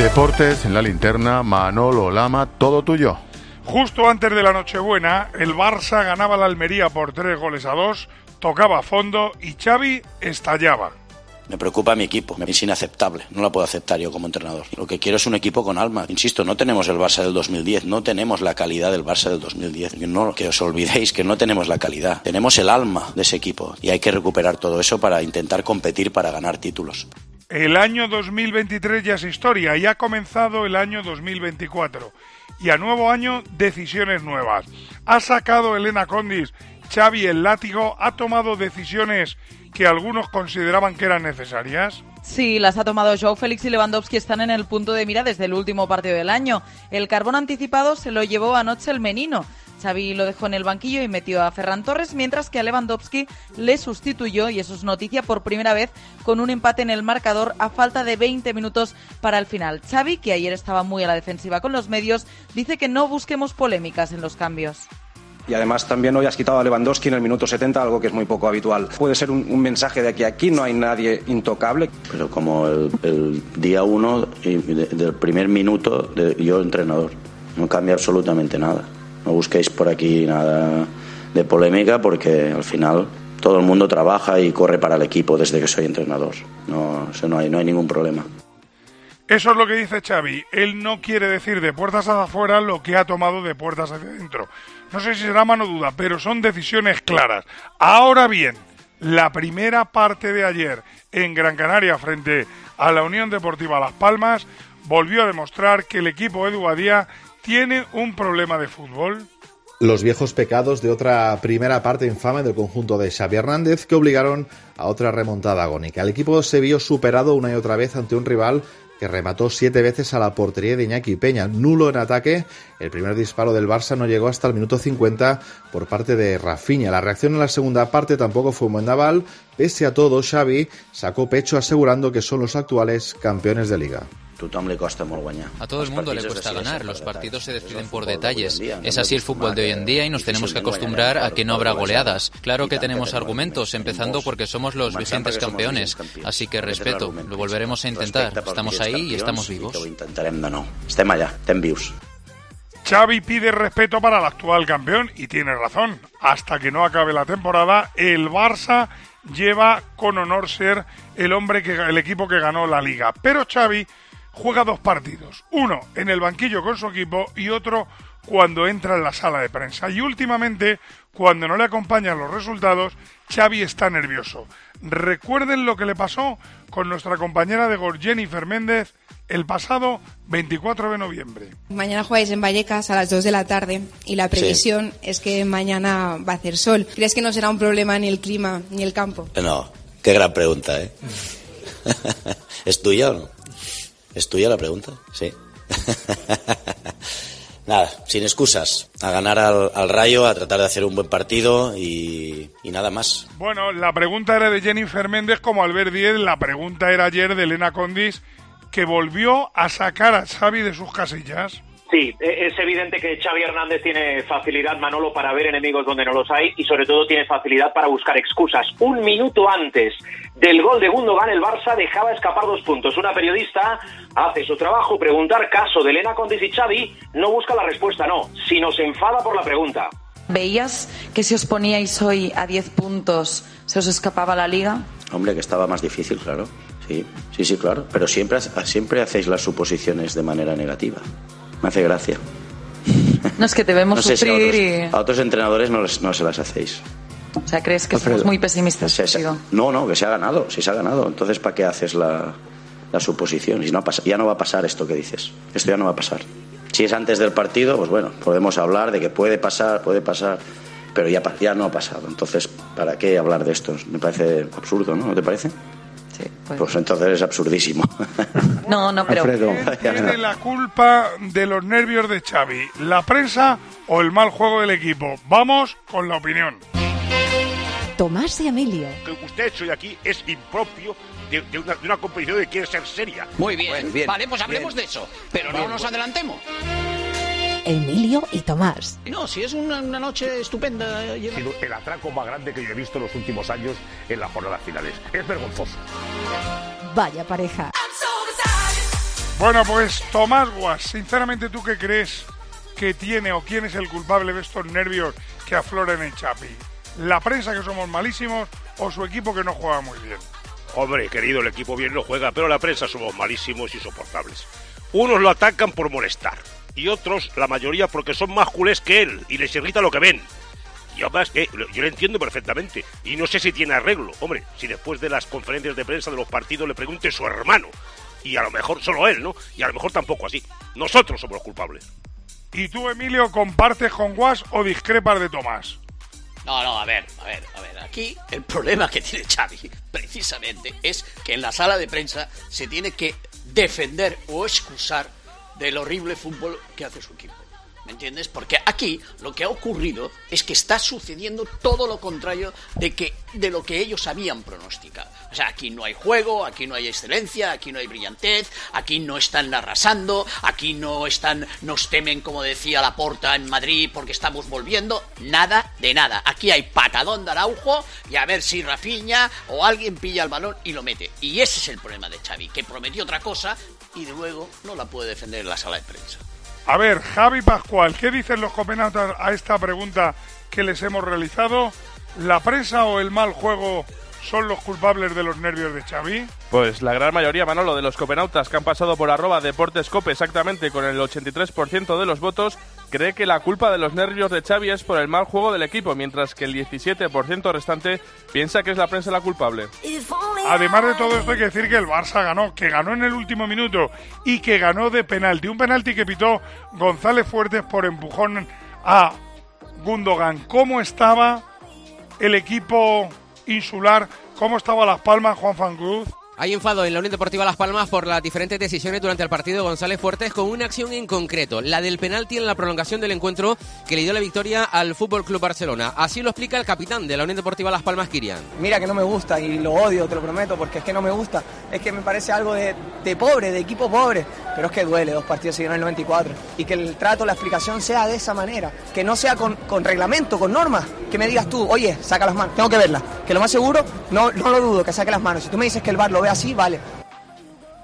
Deportes en la linterna, Manolo Lama, todo tuyo. Justo antes de la Nochebuena, el Barça ganaba la Almería por tres goles a dos, tocaba a fondo y Xavi estallaba. Me preocupa mi equipo, es inaceptable, no la puedo aceptar yo como entrenador. Lo que quiero es un equipo con alma. Insisto, no tenemos el Barça del 2010, no tenemos la calidad del Barça del 2010. No, que os olvidéis que no tenemos la calidad, tenemos el alma de ese equipo y hay que recuperar todo eso para intentar competir para ganar títulos. El año 2023 ya es historia y ha comenzado el año 2024. Y a nuevo año, decisiones nuevas. Ha sacado Elena Condis, Xavi el látigo, ha tomado decisiones que algunos consideraban que eran necesarias. Sí, las ha tomado Joe Félix y Lewandowski están en el punto de mira desde el último partido del año. El carbón anticipado se lo llevó anoche el Menino. Xavi lo dejó en el banquillo y metió a Ferran Torres, mientras que a Lewandowski le sustituyó, y eso es noticia por primera vez, con un empate en el marcador a falta de 20 minutos para el final. Xavi, que ayer estaba muy a la defensiva con los medios, dice que no busquemos polémicas en los cambios. Y además también hoy has quitado a Lewandowski en el minuto 70, algo que es muy poco habitual. Puede ser un, mensaje de que aquí no hay nadie intocable. Pero como el, día uno del primer minuto, yo entrenador, no cambia absolutamente nada. No busquéis por aquí nada de polémica porque al final todo el mundo trabaja y corre para el equipo desde que soy entrenador. No, no, hay, no hay ningún problema. Eso es lo que dice Xavi. Él no quiere decir de puertas hacia afuera lo que ha tomado de puertas hacia adentro. No sé si será mano duda, pero son decisiones claras. Ahora bien, la primera parte de ayer en Gran Canaria frente a la Unión Deportiva Las Palmas volvió a demostrar que el equipo Edu Badía tiene un problema de fútbol? Los viejos pecados de otra primera parte infame del conjunto de Xavi Hernández que obligaron a otra remontada agónica. El equipo se vio superado una y otra vez ante un rival que remató siete veces a la portería de Iñaki Peña, nulo en ataque. El primer disparo del Barça no llegó hasta el minuto 50 por parte de Rafinha. La reacción en la segunda parte tampoco fue buen naval. Pese a todo, Xavi sacó pecho asegurando que son los actuales campeones de liga. A todo el mundo le cuesta ganar, los partidos se deciden por detalles. Es así el fútbol de hoy en día y nos tenemos que acostumbrar a que no habrá goleadas. Claro que tenemos argumentos, empezando porque somos los vigentes campeones, así que respeto, lo volveremos a intentar. Estamos ahí y estamos vivos. Xavi pide respeto para el actual campeón y tiene razón. Hasta que no acabe la temporada, el Barça lleva con honor ser el hombre que el equipo que ganó la liga. Pero Xavi juega dos partidos, uno en el banquillo con su equipo y otro cuando entra en la sala de prensa. Y últimamente, cuando no le acompañan los resultados, Xavi está nervioso. Recuerden lo que le pasó con nuestra compañera de gol Jennifer Méndez el pasado 24 de noviembre. Mañana jugáis en Vallecas a las 2 de la tarde y la previsión es que mañana va a hacer sol. ¿Crees que no será un problema ni el clima ni el campo? No, qué gran pregunta, ¿eh? ¿Es tuya o no? ¿Es tuya la pregunta? Sí. nada, sin excusas. A ganar al, rayo, a tratar de hacer un buen partido y, nada más. Bueno, la pregunta era de Jennifer Méndez como Albert Díez. La pregunta era ayer de Elena Condis, que volvió a sacar a Xavi de sus casillas. Sí, e, es evidente que Xavi Hernández tiene facilidad, Manolo, para ver enemigos donde no los hay y sobre todo tiene facilidad para buscar excusas. Un minuto antes del gol de Gundogan, el Barça dejaba escapar dos puntos. Una periodista hace su trabajo, preguntar caso de Elena Condis y Xavi, no busca la respuesta, no, sino se enfada por la pregunta. ¿Veías que si os poníais hoy a 10 puntos se os escapaba la liga? Hombre, que estaba más difícil, claro. Sí, sí, sí, claro. Pero siempre, siempre hacéis las suposiciones de manera negativa. Me hace gracia. No es que te vemos sufrir y... A otros entrenadores no, no se las hacéis. O sea, ¿crees que somos muy pesimistas? no, no, que se ha ganado, si se ha ganado. Entonces, ¿para qué haces la, la suposición? Si no ya no va a pasar esto que dices. Esto ya no va a pasar. Si es antes del partido, pues bueno, podemos hablar de que puede pasar, puede pasar, pero ya, ya no ha pasado. Entonces, ¿para qué hablar de esto? Me parece absurdo, ¿no? ¿No te parece? Pues, pues entonces es absurdísimo. No, no, pero... ¿Tiene la culpa de los nervios de Xavi? ¿La prensa o el mal juego del equipo? Vamos con la opinión. Tomás y Emilio. Que usted hecho aquí es impropio de, una, de, competición que quiere ser seria. Muy bien, vale, pues hablemos de eso, pero no nos adelantemos. Emilio y Tomás. No, si es una, noche estupenda. Ha sido el atraco más grande que yo he visto en los últimos años en las jornadas finales. Es vergonzoso. Vaya pareja. Bueno, pues Tomás Guas, sinceramente, ¿tú qué crees que tiene o quién es el culpable de estos nervios que afloran en Chapi? ¿La prensa que somos malísimos o su equipo que no juega muy bien? Hombre, querido, el equipo bien no juega, pero la prensa somos malísimos y insoportables. Unos lo atacan por molestar y otros, la mayoría, porque son más culés que él y les irrita lo que ven. Y además, que yo lo entiendo perfectamente. Y no sé si tiene arreglo. Hombre, si después de las conferencias de prensa de los partidos le pregunte su hermano. Y a lo mejor solo él, ¿no? Y a lo mejor tampoco así. Nosotros somos los culpables. ¿Y tú, Emilio, compartes con Guas o discrepas de Tomás? No, no, a ver, a ver, a ver. Aquí el problema que tiene Xavi, precisamente, es que en la sala de prensa se tiene que defender o excusar del horrible fútbol que hace su equipo. ¿Me entiendes? Porque aquí lo que ha ocurrido es que está sucediendo todo lo contrario de, que, de lo que ellos habían pronosticado. O sea, aquí no hay juego, aquí no hay excelencia, aquí no hay brillantez, aquí no están arrasando, aquí no están, nos temen, como decía la porta en Madrid, porque estamos volviendo. Nada de nada. Aquí hay patadón de Araujo y a ver si Rafiña o alguien pilla el balón y lo mete. Y ese es el problema de Xavi, que prometió otra cosa y luego no la puede defender en la sala de prensa. A ver, Javi Pascual, ¿qué dicen los copenautas a esta pregunta que les hemos realizado? ¿La prensa o el mal juego son los culpables de los nervios de Xavi? Pues la gran mayoría, Manolo, de los copenautas que han pasado por arroba deportescope exactamente con el 83% de los votos, cree que la culpa de los nervios de Xavi es por el mal juego del equipo, mientras que el 17% restante piensa que es la prensa la culpable. Además de todo esto hay que decir que el Barça ganó, que ganó en el último minuto y que ganó de penalti. Un penalti que pitó González Fuertes por empujón a Gundogan. ¿Cómo estaba el equipo insular? ¿Cómo estaba Las Palmas, Juan Fan Cruz? Hay enfado en la Unión Deportiva Las Palmas por las diferentes decisiones durante el partido de González Fuertes con una acción en concreto, la del penalti en la prolongación del encuentro que le dio la victoria al Fútbol Club Barcelona. Así lo explica el capitán de la Unión Deportiva Las Palmas, Kirian. Mira que no me gusta y lo odio, te lo prometo, porque es que no me gusta. Es que me parece algo de, de pobre, de equipo pobre. Pero es que duele dos partidos seguidos en el 94. Y que el trato, la explicación sea de esa manera. Que no sea con, con reglamento, con normas. Que me digas tú, oye, saca las manos, tengo que verla. Que lo más seguro, no, no lo dudo, que saque las manos. Si tú me dices que el bar lo ve así, vale.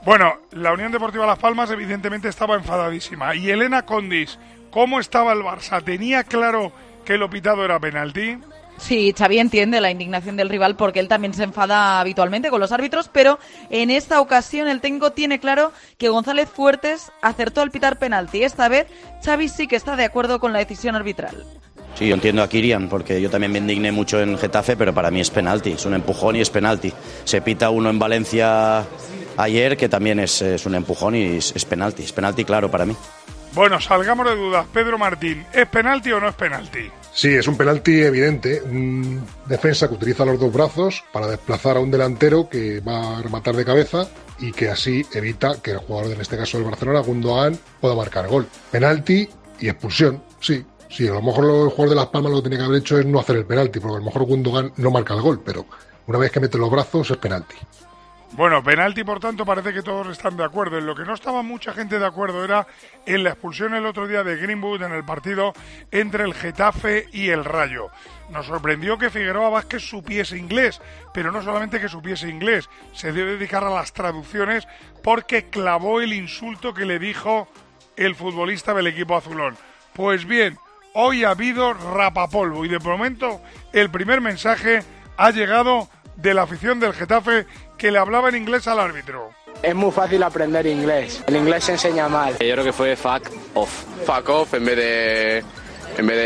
Bueno, la Unión Deportiva Las Palmas evidentemente estaba enfadadísima. Y Elena Condis, ¿cómo estaba el Barça? ¿Tenía claro que lo pitado era penalti? Sí, Xavi entiende la indignación del rival porque él también se enfada habitualmente con los árbitros, pero en esta ocasión el técnico tiene claro que González Fuertes acertó al pitar penalti. Esta vez Xavi sí que está de acuerdo con la decisión arbitral. Sí, yo entiendo a Kirian, porque yo también me indigné mucho en Getafe, pero para mí es penalti, es un empujón y es penalti. Se pita uno en Valencia ayer, que también es, es un empujón y es, es penalti, es penalti claro para mí. Bueno, salgamos de dudas. Pedro Martín, ¿es penalti o no es penalti? Sí, es un penalti evidente. Un defensa que utiliza los dos brazos para desplazar a un delantero que va a rematar de cabeza y que así evita que el jugador, en este caso del Barcelona, Gundogan, pueda marcar gol. Penalti y expulsión, sí. Sí, a lo mejor el jugador de Las Palmas lo que tiene que haber hecho es no hacer el penalti, porque a lo mejor Gundogan no marca el gol, pero una vez que mete los brazos es penalti. Bueno, penalti, por tanto, parece que todos están de acuerdo. En lo que no estaba mucha gente de acuerdo era en la expulsión el otro día de Greenwood en el partido entre el Getafe y el Rayo. Nos sorprendió que Figueroa Vázquez supiese inglés, pero no solamente que supiese inglés, se debe dedicar a las traducciones porque clavó el insulto que le dijo el futbolista del equipo azulón. Pues bien, hoy ha habido rapapolvo y de momento el primer mensaje ha llegado de la afición del Getafe que le hablaba en inglés al árbitro. Es muy fácil aprender inglés. El inglés se enseña mal. Yo creo que fue fuck off. Fuck off en vez de. En vez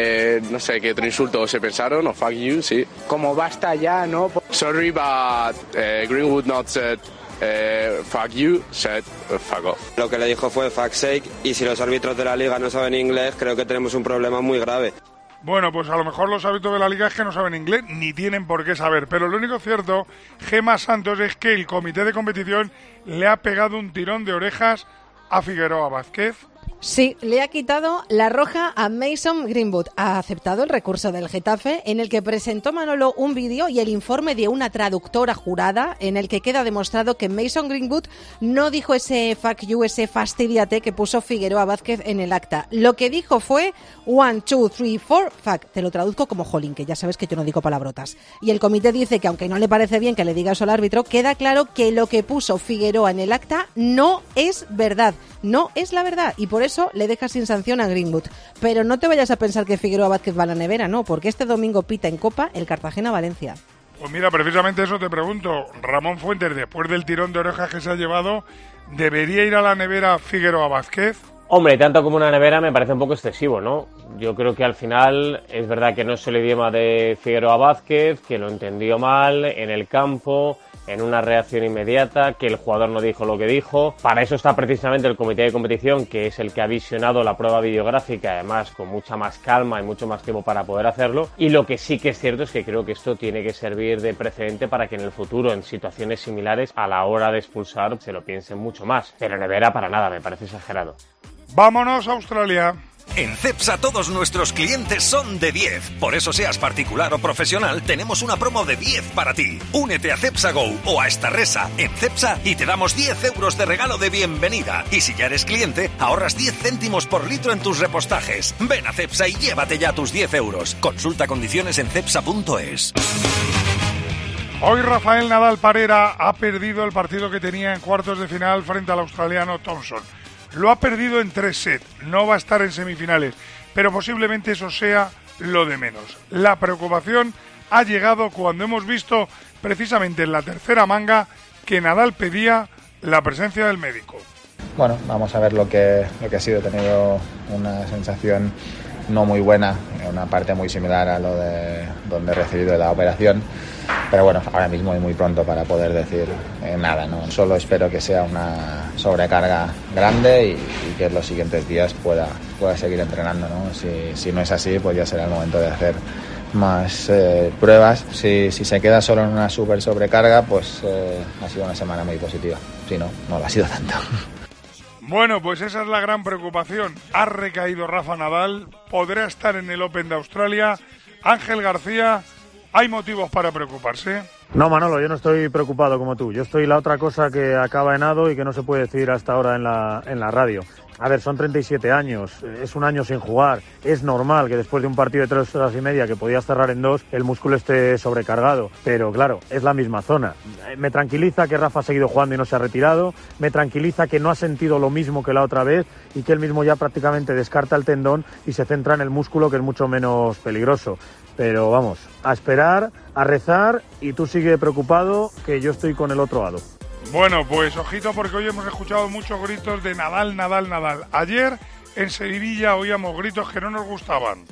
de, no sé, qué otro insulto se pensaron, o fuck you, sí. Como basta ya, ¿no? Sorry, but uh, Greenwood not said uh, fuck you, said uh, fuck off. Lo que le dijo fue fuck sake, y si los árbitros de la liga no saben inglés, creo que tenemos un problema muy grave. Bueno, pues a lo mejor los hábitos de la liga es que no saben inglés ni tienen por qué saber. Pero lo único cierto, Gema Santos, es que el comité de competición le ha pegado un tirón de orejas a Figueroa Vázquez. Sí, le ha quitado la roja a Mason Greenwood. Ha aceptado el recurso del Getafe en el que presentó Manolo un vídeo y el informe de una traductora jurada en el que queda demostrado que Mason Greenwood no dijo ese fuck you, ese fastidiate que puso Figueroa Vázquez en el acta. Lo que dijo fue one, two, three, four, fuck. Te lo traduzco como jolín, que ya sabes que yo no digo palabrotas. Y el comité dice que aunque no le parece bien que le diga eso al árbitro, queda claro que lo que puso Figueroa en el acta no es verdad. No es la verdad. Y por eso le deja sin sanción a Greenwood. Pero no te vayas a pensar que Figueroa Vázquez va a la nevera, no, porque este domingo pita en Copa el Cartagena-Valencia. Pues mira, precisamente eso te pregunto. Ramón Fuentes, después del tirón de orejas que se ha llevado, ¿debería ir a la nevera Figueroa Vázquez? Hombre, tanto como una nevera me parece un poco excesivo, ¿no? Yo creo que al final es verdad que no es el idioma de Figueroa Vázquez, que lo entendió mal en el campo, en una reacción inmediata, que el jugador no dijo lo que dijo. Para eso está precisamente el comité de competición, que es el que ha visionado la prueba videográfica, además con mucha más calma y mucho más tiempo para poder hacerlo. Y lo que sí que es cierto es que creo que esto tiene que servir de precedente para que en el futuro, en situaciones similares, a la hora de expulsar, se lo piensen mucho más. Pero Nevera para nada, me parece exagerado. Vámonos a Australia. En CEPSA todos nuestros clientes son de 10. Por eso seas particular o profesional, tenemos una promo de 10 para ti. Únete a CEPSA Go o a esta resa en CEPSA y te damos 10 euros de regalo de bienvenida. Y si ya eres cliente, ahorras 10 céntimos por litro en tus repostajes. Ven a CEPSA y llévate ya tus 10 euros. Consulta condiciones en CEPSA.es. Hoy Rafael Nadal Parera ha perdido el partido que tenía en cuartos de final frente al australiano Thompson. Lo ha perdido en tres sets, no va a estar en semifinales, pero posiblemente eso sea lo de menos. La preocupación ha llegado cuando hemos visto precisamente en la tercera manga que Nadal pedía la presencia del médico. Bueno, vamos a ver lo que, lo que ha sido. He tenido una sensación no muy buena, una parte muy similar a lo de donde he recibido la operación. Pero bueno, ahora mismo es muy pronto para poder decir eh, nada, ¿no? Solo espero que sea una sobrecarga grande y, que en los siguientes días pueda, pueda seguir entrenando, ¿no? Si, no es así, pues ya será el momento de hacer más eh, pruebas. Si, si, se queda solo en una super sobrecarga, pues eh, ha sido una semana muy positiva. Si no, no lo ha sido tanto. Bueno, pues esa es la gran preocupación. Ha recaído Rafa Nadal, podrá estar en el Open de Australia. Ángel García, ¿hay motivos para preocuparse? No, Manolo, yo no estoy preocupado como tú. Yo estoy la otra cosa que acaba en ado y que no se puede decir hasta ahora en la, en la radio. A ver, son 37 años, es un año sin jugar. Es normal que después de un partido de tres horas y media que podías cerrar en dos, el músculo esté sobrecargado. Pero claro, es la misma zona. Me tranquiliza que Rafa ha seguido jugando y no se ha retirado. Me tranquiliza que no ha sentido lo mismo que la otra vez y que él mismo ya prácticamente descarta el tendón y se centra en el músculo, que es mucho menos peligroso. Pero vamos, a esperar, a rezar y tú sigue preocupado que yo estoy con el otro lado. Bueno, pues ojito porque hoy hemos escuchado muchos gritos de Nadal, Nadal, Nadal. Ayer en Sevilla oíamos gritos que no nos gustaban.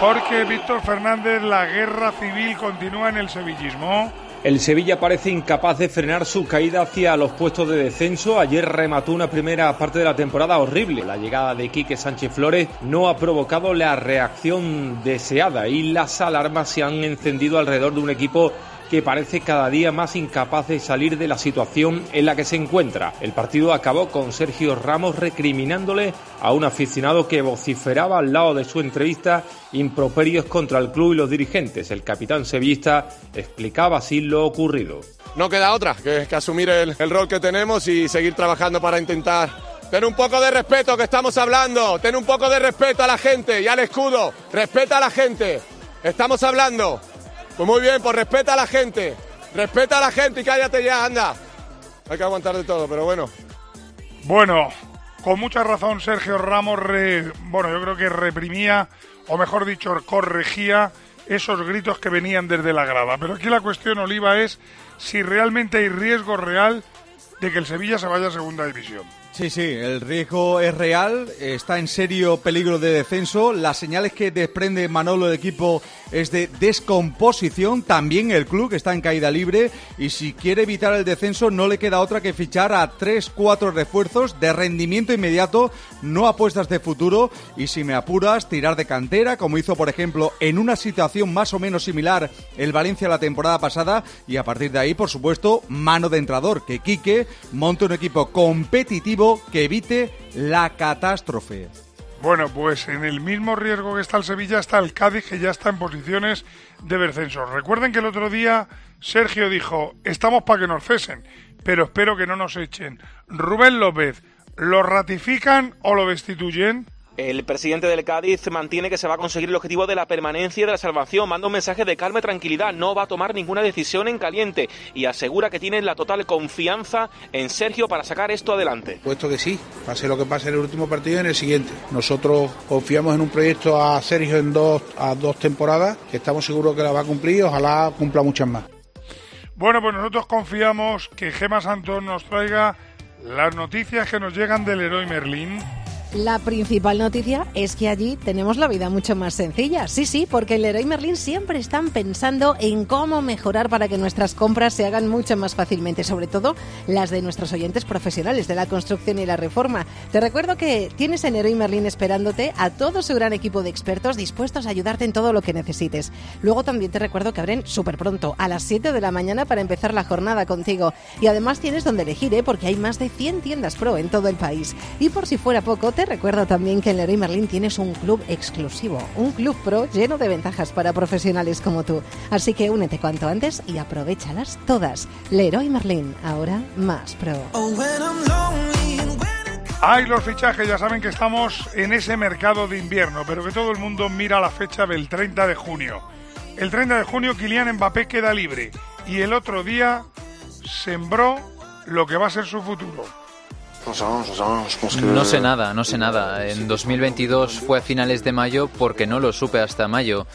Porque Víctor Fernández, la guerra civil continúa en el sevillismo. El Sevilla parece incapaz de frenar su caída hacia los puestos de descenso. Ayer remató una primera parte de la temporada horrible. La llegada de Quique Sánchez Flores no ha provocado la reacción deseada y las alarmas se han encendido alrededor de un equipo que parece cada día más incapaz de salir de la situación en la que se encuentra. El partido acabó con Sergio Ramos recriminándole a un aficionado que vociferaba al lado de su entrevista improperios contra el club y los dirigentes. El capitán sevillista explicaba así lo ocurrido. No queda otra que, asumir el, el rol que tenemos y seguir trabajando para intentar Ten un poco de respeto que estamos hablando. Ten un poco de respeto a la gente y al escudo. Respeta a la gente. Estamos hablando. Pues muy bien, pues respeta a la gente. Respeta a la gente y cállate ya, anda. Hay que aguantar de todo, pero bueno. Bueno, con mucha razón Sergio Ramos, bueno, yo creo que reprimía, o mejor dicho, corregía esos gritos que venían desde la grada. Pero aquí la cuestión, Oliva, es si realmente hay riesgo real de que el Sevilla se vaya a segunda división. Sí, sí, el riesgo es real, está en serio peligro de descenso. Las señales que desprende Manolo el equipo es de descomposición. También el club está en caída libre y si quiere evitar el descenso no le queda otra que fichar a tres, cuatro refuerzos de rendimiento inmediato, no apuestas de futuro y si me apuras tirar de cantera, como hizo por ejemplo en una situación más o menos similar el Valencia la temporada pasada y a partir de ahí, por supuesto, mano de entrador, que Quique monte un equipo competitivo que evite la catástrofe. Bueno, pues en el mismo riesgo que está el Sevilla está el Cádiz, que ya está en posiciones de descenso. Recuerden que el otro día Sergio dijo, estamos para que nos cesen, pero espero que no nos echen. Rubén López, ¿lo ratifican o lo destituyen? El presidente del Cádiz mantiene que se va a conseguir el objetivo de la permanencia y de la salvación. Manda un mensaje de calma y tranquilidad. No va a tomar ninguna decisión en caliente y asegura que tiene la total confianza en Sergio para sacar esto adelante. Puesto que sí, pase lo que pase en el último partido y en el siguiente. Nosotros confiamos en un proyecto a Sergio en dos, a dos temporadas, que estamos seguros que la va a cumplir y ojalá cumpla muchas más. Bueno, pues nosotros confiamos que Gema Santón nos traiga las noticias que nos llegan del héroe Merlín. La principal noticia es que allí tenemos la vida mucho más sencilla. Sí, sí, porque el Leroy Merlin siempre están pensando en cómo mejorar para que nuestras compras se hagan mucho más fácilmente, sobre todo las de nuestros oyentes profesionales de la construcción y la reforma. Te recuerdo que tienes en Leroy Merlin esperándote a todo su gran equipo de expertos dispuestos a ayudarte en todo lo que necesites. Luego también te recuerdo que abren súper pronto, a las 7 de la mañana para empezar la jornada contigo. Y además tienes donde elegir, ¿eh? porque hay más de 100 tiendas pro en todo el país. Y por si fuera poco, te recuerdo también que en Leroy Merlin tienes un club exclusivo, un club pro lleno de ventajas para profesionales como tú. Así que únete cuanto antes y aprovechalas todas. Leroy Merlin, ahora más pro. Hay los fichajes, ya saben que estamos en ese mercado de invierno, pero que todo el mundo mira la fecha del 30 de junio. El 30 de junio Kylian Mbappé queda libre y el otro día sembró lo que va a ser su futuro. No sé nada, no sé nada. En 2022 fue a finales de mayo porque no lo supe hasta mayo.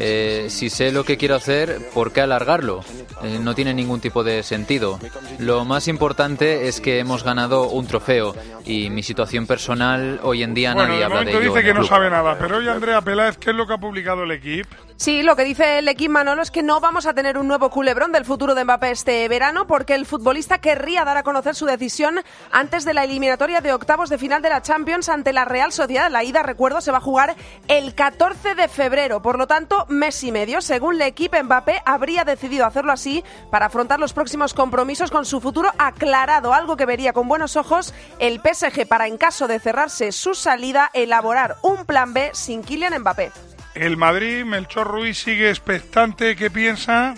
Eh, si sé lo que quiero hacer, ¿por qué alargarlo? Eh, no tiene ningún tipo de sentido. Lo más importante es que hemos ganado un trofeo y mi situación personal hoy en día Bueno, nadie de habla de ello. dice que no sabe nada, pero hoy Andrea Peláez, ¿qué es lo que ha publicado el equipo? Sí, lo que dice el equipo Manolo es que no vamos a tener un nuevo culebrón del futuro de Mbappé este verano porque el futbolista querría dar a conocer su decisión antes de la eliminatoria de octavos de final de la Champions ante la Real Sociedad. La ida, recuerdo, se va a jugar el 14 de febrero, por lo tanto, mes y medio. Según el equipo, Mbappé habría decidido hacerlo así para afrontar los próximos compromisos con su futuro aclarado, algo que vería con buenos ojos el PSG para, en caso de cerrarse su salida, elaborar un plan B sin Kylian Mbappé. El Madrid, Melchor Ruiz sigue expectante. ¿Qué piensa?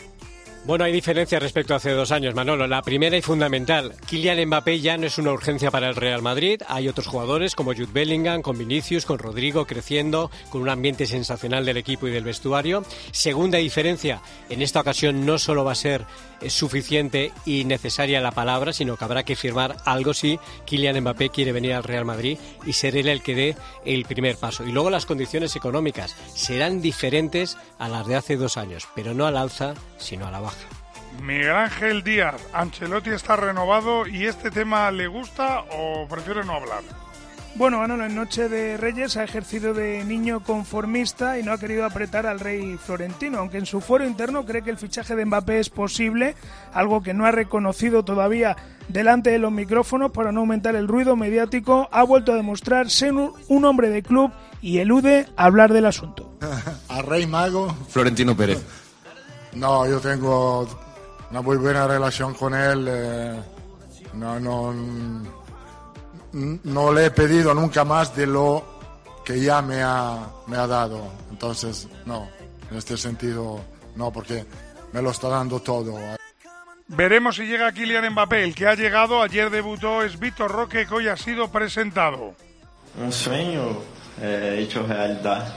Bueno, hay diferencias respecto a hace dos años, Manolo. La primera y fundamental, Kylian Mbappé ya no es una urgencia para el Real Madrid. Hay otros jugadores como Jude Bellingham, con Vinicius, con Rodrigo creciendo, con un ambiente sensacional del equipo y del vestuario. Segunda diferencia, en esta ocasión no solo va a ser eh, suficiente y necesaria la palabra, sino que habrá que firmar algo si Kylian Mbappé quiere venir al Real Madrid y ser él el que dé el primer paso. Y luego las condiciones económicas serán diferentes a las de hace dos años, pero no al alza, sino a la baja. Miguel Ángel Díaz, Ancelotti está renovado y este tema le gusta o prefiere no hablar. Bueno, Manolo, en Noche de Reyes ha ejercido de niño conformista y no ha querido apretar al rey florentino, aunque en su foro interno cree que el fichaje de Mbappé es posible, algo que no ha reconocido todavía delante de los micrófonos para no aumentar el ruido mediático, ha vuelto a demostrar ser un, un hombre de club y elude hablar del asunto. Al Rey Mago. Florentino Pérez. No, yo tengo una muy buena relación con él. eh, no, no, no le he pedido nunca más de lo que ya me ha, me ha dado. Entonces, no, en este sentido, no, porque me lo está dando todo. Veremos si llega Kylian Mbappé. El que ha llegado ayer debutó es Víctor Roque, que hoy ha sido presentado. um sonho é, hecho realidad.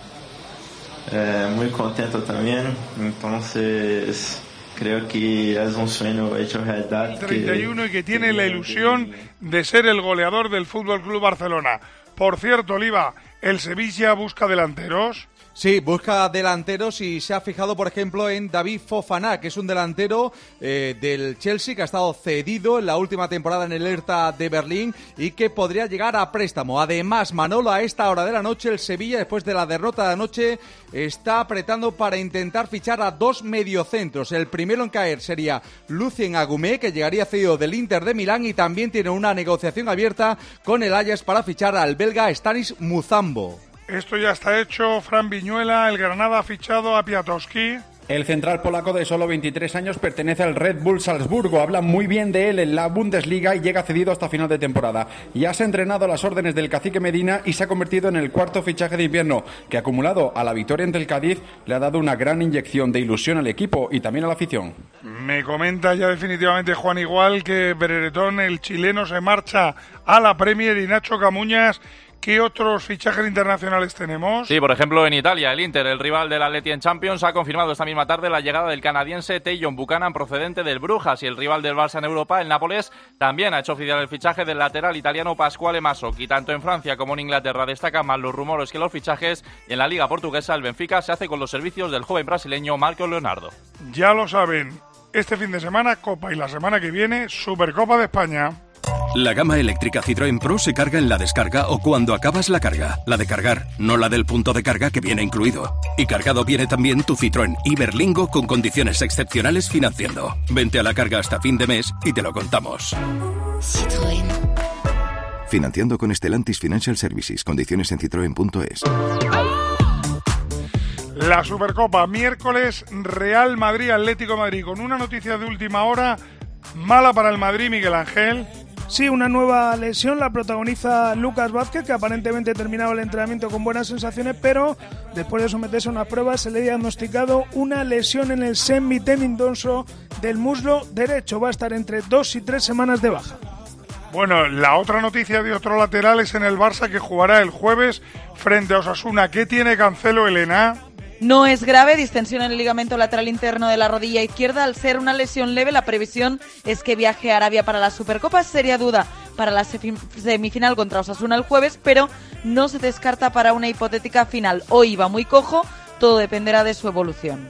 É, muy contento también, entonces creo que es un sueño hecho realidad. que- 31 y que tiene la ilusión de ser el goleador del Fútbol Club Barcelona. Por cierto, Oliva, ¿el Sevilla busca delanteros? Sí, busca delanteros y se ha fijado, por ejemplo, en David Fofana, que es un delantero eh, del Chelsea que ha estado cedido en la última temporada en el Hertha de Berlín y que podría llegar a préstamo. Además, Manolo, a esta hora de la noche, el Sevilla, después de la derrota de anoche, está apretando para intentar fichar a dos mediocentros. El primero en caer sería Lucien Agumé, que llegaría cedido del Inter de Milán y también tiene una negociación abierta con el Ajax para fichar al belga Stanis Muzambo. Esto ya está hecho. Fran Viñuela, el Granada ha fichado a Piatowski. El central polaco de solo 23 años pertenece al Red Bull Salzburgo. Habla muy bien de él en la Bundesliga y llega cedido hasta final de temporada. Ya se ha entrenado a las órdenes del cacique Medina y se ha convertido en el cuarto fichaje de invierno, que acumulado a la victoria ante el Cádiz le ha dado una gran inyección de ilusión al equipo y también a la afición. Me comenta ya definitivamente Juan Igual que Bereretón, el chileno, se marcha a la Premier y Nacho Camuñas ¿Qué otros fichajes internacionales tenemos? Sí, por ejemplo, en Italia, el Inter, el rival del Atleti en Champions, ha confirmado esta misma tarde la llegada del canadiense Tejon Buchanan procedente del Brujas y el rival del Barça en Europa, el Nápoles, también ha hecho oficial el fichaje del lateral italiano Pasquale Masocchi. Tanto en Francia como en Inglaterra destacan más los rumores que los fichajes y en la Liga Portuguesa el Benfica se hace con los servicios del joven brasileño Marco Leonardo. Ya lo saben, este fin de semana Copa y la semana que viene Supercopa de España. La gama eléctrica Citroën Pro se carga en la descarga o cuando acabas la carga. La de cargar, no la del punto de carga que viene incluido. Y cargado viene también tu Citroën Iberlingo con condiciones excepcionales financiando. Vente a la carga hasta fin de mes y te lo contamos. Citroën. Financiando con Estelantis Financial Services. Condiciones en citroen.es. La Supercopa, miércoles, Real Madrid, Atlético Madrid, con una noticia de última hora mala para el Madrid, Miguel Ángel. Sí, una nueva lesión la protagoniza Lucas Vázquez, que aparentemente ha terminado el entrenamiento con buenas sensaciones, pero después de someterse a unas pruebas se le ha diagnosticado una lesión en el semitendinoso del muslo derecho. Va a estar entre dos y tres semanas de baja. Bueno, la otra noticia de otro lateral es en el Barça que jugará el jueves frente a Osasuna. ¿Qué tiene Cancelo, Elena? No es grave, distensión en el ligamento lateral interno de la rodilla izquierda. Al ser una lesión leve, la previsión es que viaje a Arabia para la Supercopa. Sería duda para la semifinal contra Osasuna el jueves, pero no se descarta para una hipotética final. Hoy va muy cojo, todo dependerá de su evolución.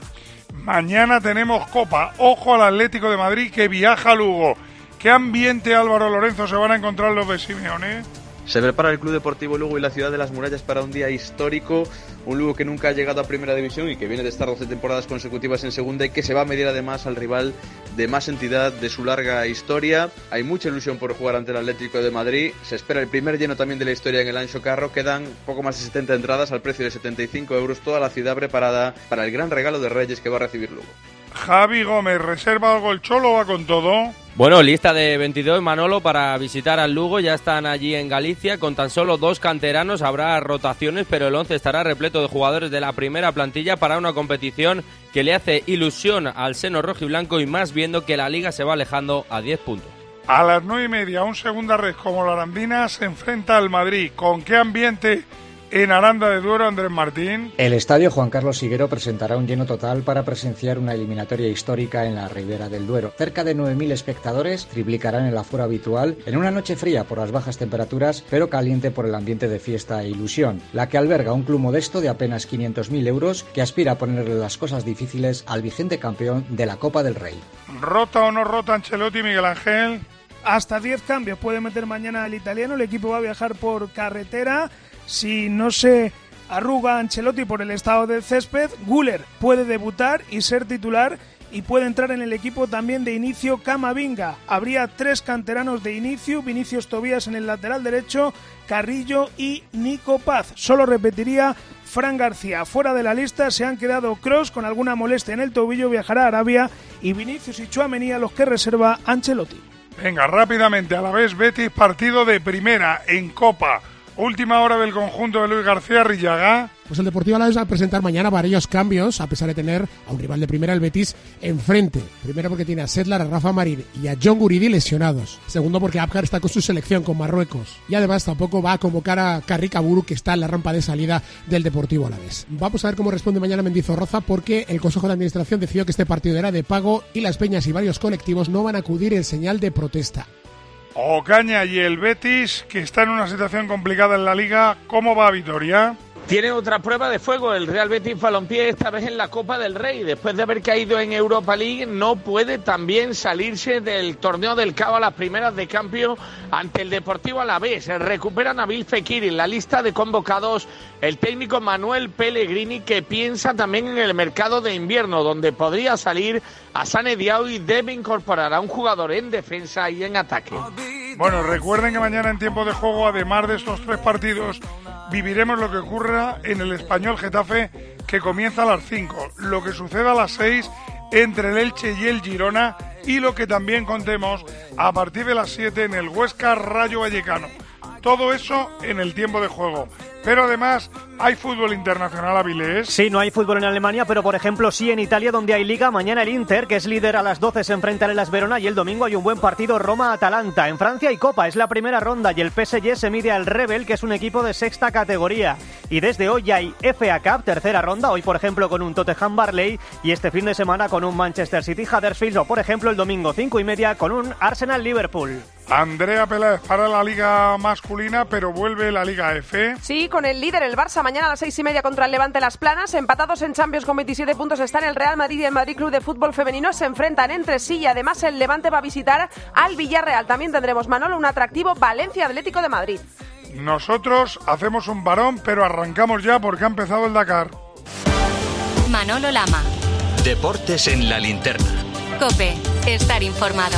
Mañana tenemos Copa. Ojo al Atlético de Madrid que viaja a Lugo. ¿Qué ambiente Álvaro Lorenzo se van a encontrar los de Simeone? Se prepara el Club Deportivo Lugo y la Ciudad de las Murallas para un día histórico, un Lugo que nunca ha llegado a Primera División y que viene de estar 12 temporadas consecutivas en Segunda y que se va a medir además al rival de más entidad de su larga historia. Hay mucha ilusión por jugar ante el Atlético de Madrid, se espera el primer lleno también de la historia en el Ancho Carro, quedan poco más de 70 entradas al precio de 75 euros, toda la ciudad preparada para el gran regalo de Reyes que va a recibir Lugo. Javi Gómez, ¿reserva algo el Cholo va con todo? Bueno, lista de 22 Manolo para visitar al Lugo. Ya están allí en Galicia con tan solo dos canteranos. Habrá rotaciones, pero el 11 estará repleto de jugadores de la primera plantilla para una competición que le hace ilusión al seno rojo y blanco y más viendo que la liga se va alejando a 10 puntos. A las 9 y media, un segunda red como la Arandina se enfrenta al Madrid. ¿Con qué ambiente en Aranda de Duero, Andrés Martín. El estadio Juan Carlos Siguero presentará un lleno total para presenciar una eliminatoria histórica en la Ribera del Duero. Cerca de 9.000 espectadores triplicarán el aforo habitual en una noche fría por las bajas temperaturas, pero caliente por el ambiente de fiesta e ilusión, la que alberga un club modesto de apenas 500.000 euros que aspira a ponerle las cosas difíciles al vigente campeón de la Copa del Rey. ¿Rota o no rota Ancelotti, Miguel Ángel? Hasta 10 cambios puede meter mañana el italiano. El equipo va a viajar por carretera si no se arruga Ancelotti por el estado del césped, Guller puede debutar y ser titular y puede entrar en el equipo también de inicio Camavinga. Habría tres canteranos de inicio, Vinicius Tobías en el lateral derecho, Carrillo y Nico Paz. Solo repetiría Fran García. Fuera de la lista se han quedado Cross con alguna molestia en el tobillo, viajará a Arabia y Vinicius y Chuamení a los que reserva Ancelotti. Venga, rápidamente, a la vez Betis partido de primera en Copa. Última hora del conjunto de Luis García Rillaga. Pues el Deportivo Alavés va a presentar mañana varios cambios, a pesar de tener a un rival de primera, el Betis, enfrente. Primero porque tiene a Sedlar, a Rafa Marín y a John Guridi lesionados. Segundo porque Abgar está con su selección con Marruecos. Y además tampoco va a convocar a Carrica Buru, que está en la rampa de salida del Deportivo Alavés. Vamos a ver cómo responde mañana Mendizorroza, porque el Consejo de Administración decidió que este partido era de pago y las peñas y varios colectivos no van a acudir en señal de protesta. Ocaña y el Betis, que está en una situación complicada en la liga. ¿Cómo va Vitoria? Tiene otra prueba de fuego el Real Betis Balompié esta vez en la Copa del Rey. Después de haber caído en Europa League, no puede también salirse del torneo del Cabo a las primeras de cambio ante el Deportivo Alavés. Recupera Nabil Fekir en la lista de convocados el técnico Manuel Pellegrini que piensa también en el mercado de invierno donde podría salir a Sane Diao y debe incorporar a un jugador en defensa y en ataque. Bueno, recuerden que mañana en tiempo de juego, además de estos tres partidos, viviremos lo que ocurra en el español Getafe que comienza a las 5, lo que suceda a las 6 entre el Elche y el Girona y lo que también contemos a partir de las 7 en el Huesca Rayo Vallecano. Todo eso en el tiempo de juego. Pero además hay fútbol internacional, Avilés. Sí, no hay fútbol en Alemania, pero por ejemplo sí en Italia, donde hay liga. Mañana el Inter, que es líder a las 12, se enfrenta a las Verona y el domingo hay un buen partido Roma-Atalanta. En Francia hay Copa, es la primera ronda y el PSG se mide al Rebel, que es un equipo de sexta categoría. Y desde hoy hay FA Cup, tercera ronda, hoy por ejemplo con un Tottenham Barley y este fin de semana con un Manchester City Huddersfield o por ejemplo el domingo 5 y media con un Arsenal Liverpool. Andrea Peláez para la liga masculina, pero vuelve la liga F. Sí, con el líder, el Barça, mañana a las seis y media contra el Levante Las Planas. Empatados en Champions con 27 puntos están el Real Madrid y el Madrid Club de Fútbol Femenino. Se enfrentan entre sí y además el Levante va a visitar al Villarreal. También tendremos, Manolo, un atractivo Valencia Atlético de Madrid. Nosotros hacemos un varón, pero arrancamos ya porque ha empezado el Dakar. Manolo Lama. Deportes en la linterna. Cope, estar informado.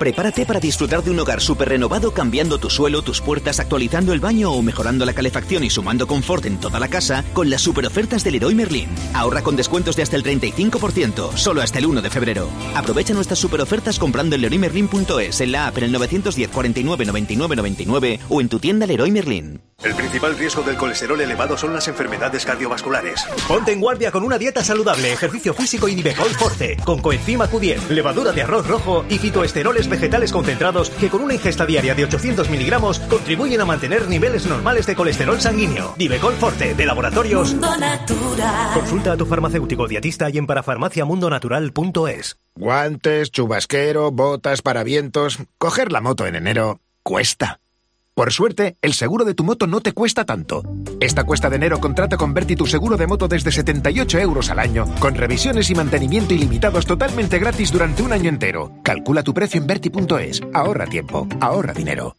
Prepárate para disfrutar de un hogar súper renovado cambiando tu suelo, tus puertas, actualizando el baño o mejorando la calefacción y sumando confort en toda la casa con las super ofertas del Leroy Merlin. Ahorra con descuentos de hasta el 35%, solo hasta el 1 de febrero. Aprovecha nuestras super ofertas comprando en leroymerlin.es, en la app en el 910 49 99 99 o en tu tienda Leroy Merlin. El principal riesgo del colesterol elevado son las enfermedades cardiovasculares. Ponte en guardia con una dieta saludable, ejercicio físico y Nivecol Forte, con coenzima Q10, levadura de arroz rojo y fitoesteroles vegetales concentrados que con una ingesta diaria de 800 miligramos contribuyen a mantener niveles normales de colesterol sanguíneo. Nivecol Forte, de laboratorios. Mundo Natural. Consulta a tu farmacéutico dietista y en parafarmaciamundonatural.es. Guantes, chubasquero, botas, paravientos. Coger la moto en enero cuesta. Por suerte, el seguro de tu moto no te cuesta tanto. Esta cuesta de enero contrata con Berti tu seguro de moto desde 78 euros al año, con revisiones y mantenimiento ilimitados totalmente gratis durante un año entero. Calcula tu precio en Berti.es. Ahorra tiempo, ahorra dinero.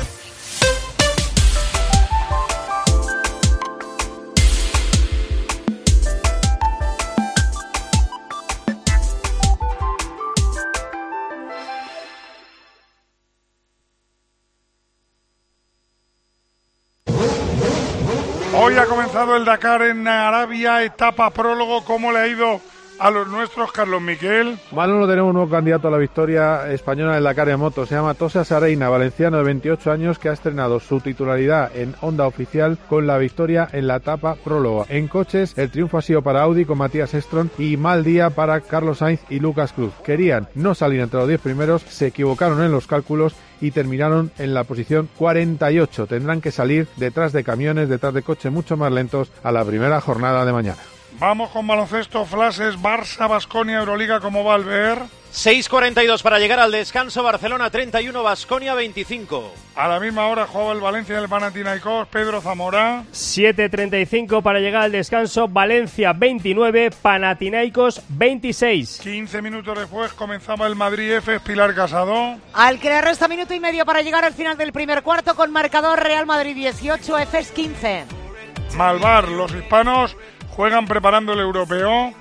Ha comenzado el Dakar en Arabia, etapa prólogo. ¿Cómo le ha ido a los nuestros, Carlos Miquel? Manolo, tenemos un nuevo candidato a la victoria española del Dakar de moto. Se llama Tosa Sareina, valenciano de 28 años, que ha estrenado su titularidad en Honda Oficial con la victoria en la etapa prólogo. En coches, el triunfo ha sido para Audi con Matías Estron y mal día para Carlos Sainz y Lucas Cruz. Querían no salir entre los 10 primeros, se equivocaron en los cálculos y terminaron en la posición 48. Tendrán que salir detrás de camiones, detrás de coches mucho más lentos a la primera jornada de mañana. Vamos con baloncesto, flashes, Barça, Basconia, Euroliga, ¿cómo va al ver? 6.42 para llegar al descanso, Barcelona 31, Basconia 25. A la misma hora jugaba el Valencia y el Panathinaikos, Pedro Zamora. 7.35 para llegar al descanso, Valencia 29, Panathinaikos 26. 15 minutos después comenzaba el Madrid F, Pilar Casado. Al que le resta minuto y medio para llegar al final del primer cuarto con marcador Real Madrid 18, Efes 15. Malvar, los hispanos juegan preparando el europeo.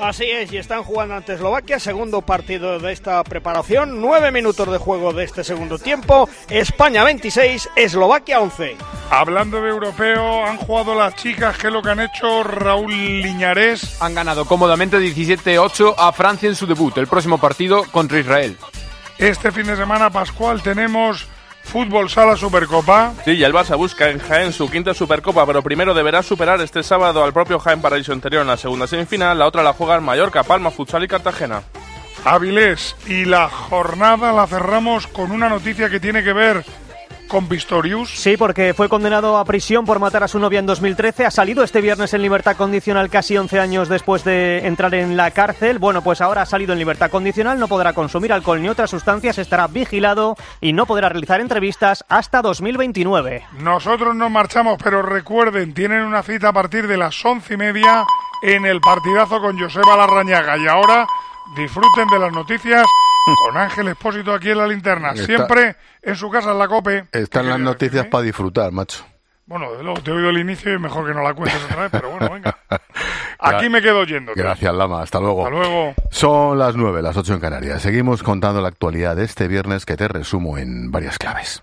Así es, y están jugando ante Eslovaquia, segundo partido de esta preparación, nueve minutos de juego de este segundo tiempo, España 26, Eslovaquia 11. Hablando de europeo, han jugado las chicas, ¿qué es lo que han hecho Raúl Liñarés? Han ganado cómodamente 17-8 a Francia en su debut, el próximo partido contra Israel. Este fin de semana, Pascual, tenemos Fútbol Sala Supercopa. Sí, y el Barça busca en Jaén su quinta Supercopa, pero primero deberá superar este sábado al propio Jaén Paraíso Anterior en la segunda semifinal. La otra la juega en Mallorca, Palma, Futsal y Cartagena. Avilés, y la jornada la cerramos con una noticia que tiene que ver con Pistorius. Sí, porque fue condenado a prisión por matar a su novia en 2013. Ha salido este viernes en libertad condicional casi 11 años después de entrar en la cárcel. Bueno, pues ahora ha salido en libertad condicional, no podrá consumir alcohol ni otras sustancias, estará vigilado y no podrá realizar entrevistas hasta 2029. Nosotros nos marchamos, pero recuerden, tienen una cita a partir de las once y media en el partidazo con Joseba Larrañaga. Y ahora disfruten de las noticias con Ángel Expósito aquí en la linterna. Está- Siempre en su casa en la COPE. Están las noticias para disfrutar, macho. Bueno, de luego te he oído el inicio y mejor que no la cuentes otra vez, pero bueno, venga. Aquí me quedo yendo. Gracias, Lama. Hasta luego. Hasta luego. Son las nueve, las ocho en Canarias. Seguimos contando la actualidad de este viernes que te resumo en varias claves.